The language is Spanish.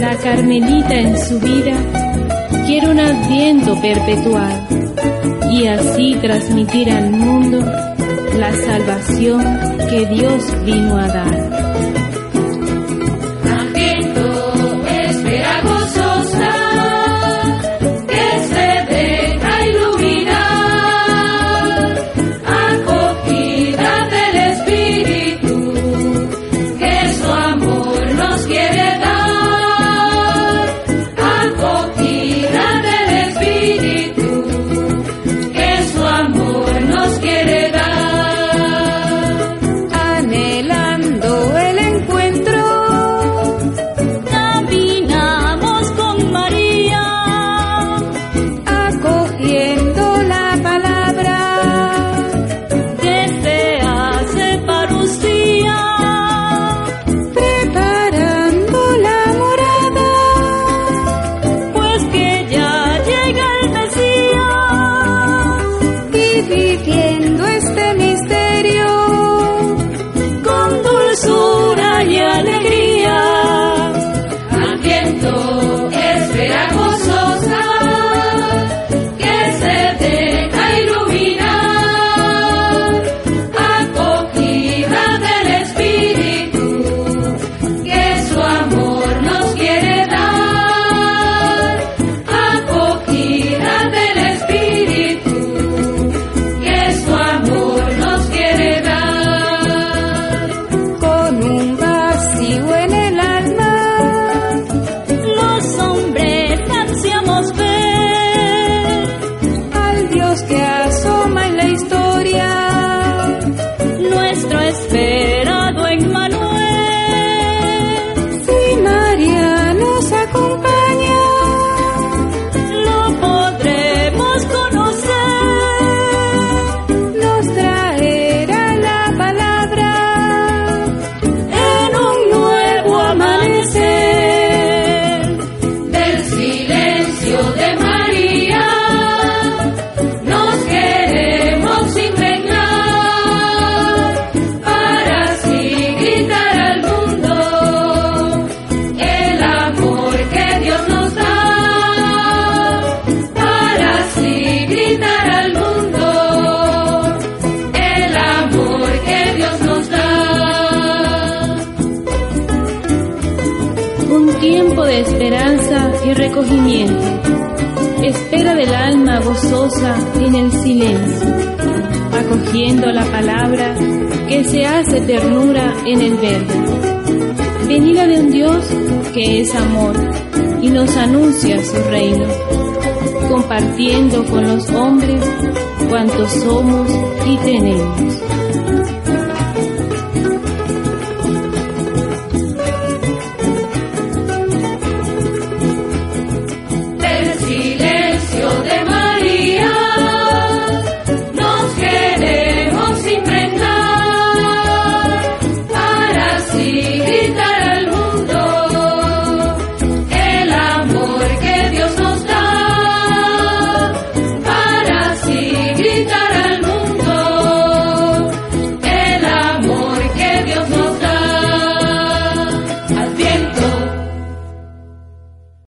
La Carmelita en su vida quiere un adviento perpetual y así transmitir al mundo la salvación que Dios vino a dar. Esperanza y recogimiento, espera del alma gozosa en el silencio, acogiendo la palabra que se hace ternura en el verbo, venida de un Dios que es amor y nos anuncia su reino, compartiendo con los hombres cuantos somos y tenemos.